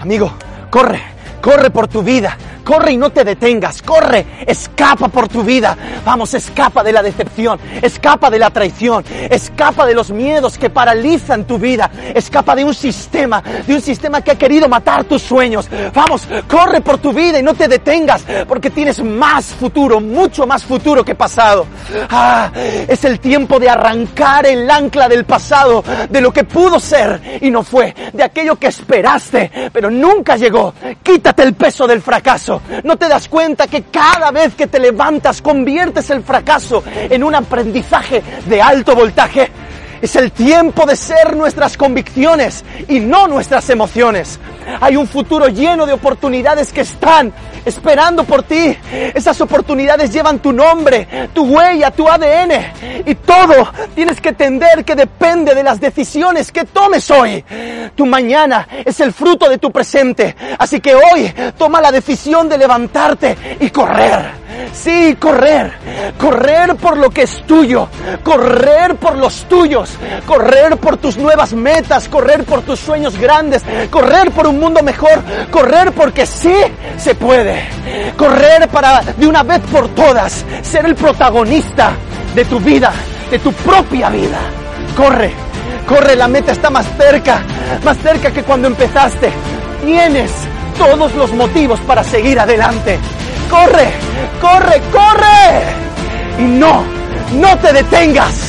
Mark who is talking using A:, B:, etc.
A: Amigo, corre, corre por tu vida. Corre y no te detengas, corre, escapa por tu vida. Vamos, escapa de la decepción, escapa de la traición, escapa de los miedos que paralizan tu vida, escapa de un sistema, de un sistema que ha querido matar tus sueños. Vamos, corre por tu vida y no te detengas, porque tienes más futuro, mucho más futuro que pasado. Ah, es el tiempo de arrancar el ancla del pasado, de lo que pudo ser y no fue, de aquello que esperaste, pero nunca llegó. Quítate el peso del fracaso. No te das cuenta que cada vez que te levantas conviertes el fracaso en un aprendizaje de alto voltaje. Es el tiempo de ser nuestras convicciones y no nuestras emociones. Hay un futuro lleno de oportunidades que están esperando por ti. Esas oportunidades llevan tu nombre, tu huella, tu ADN. Y todo tienes que entender que depende de las decisiones que tomes hoy. Tu mañana es el fruto de tu presente. Así que hoy toma la decisión de levantarte y correr. Sí, correr. Correr por lo que es tuyo. Correr por los tuyos. Correr por tus nuevas metas. Correr por tus sueños grandes. Correr por un mundo mejor. Correr porque sí se puede. Correr para de una vez por todas ser el protagonista de tu vida, de tu propia vida. Corre. Corre, la meta está más cerca, más cerca que cuando empezaste. Tienes todos los motivos para seguir adelante corre, corre, corre. Y no, no te detengas.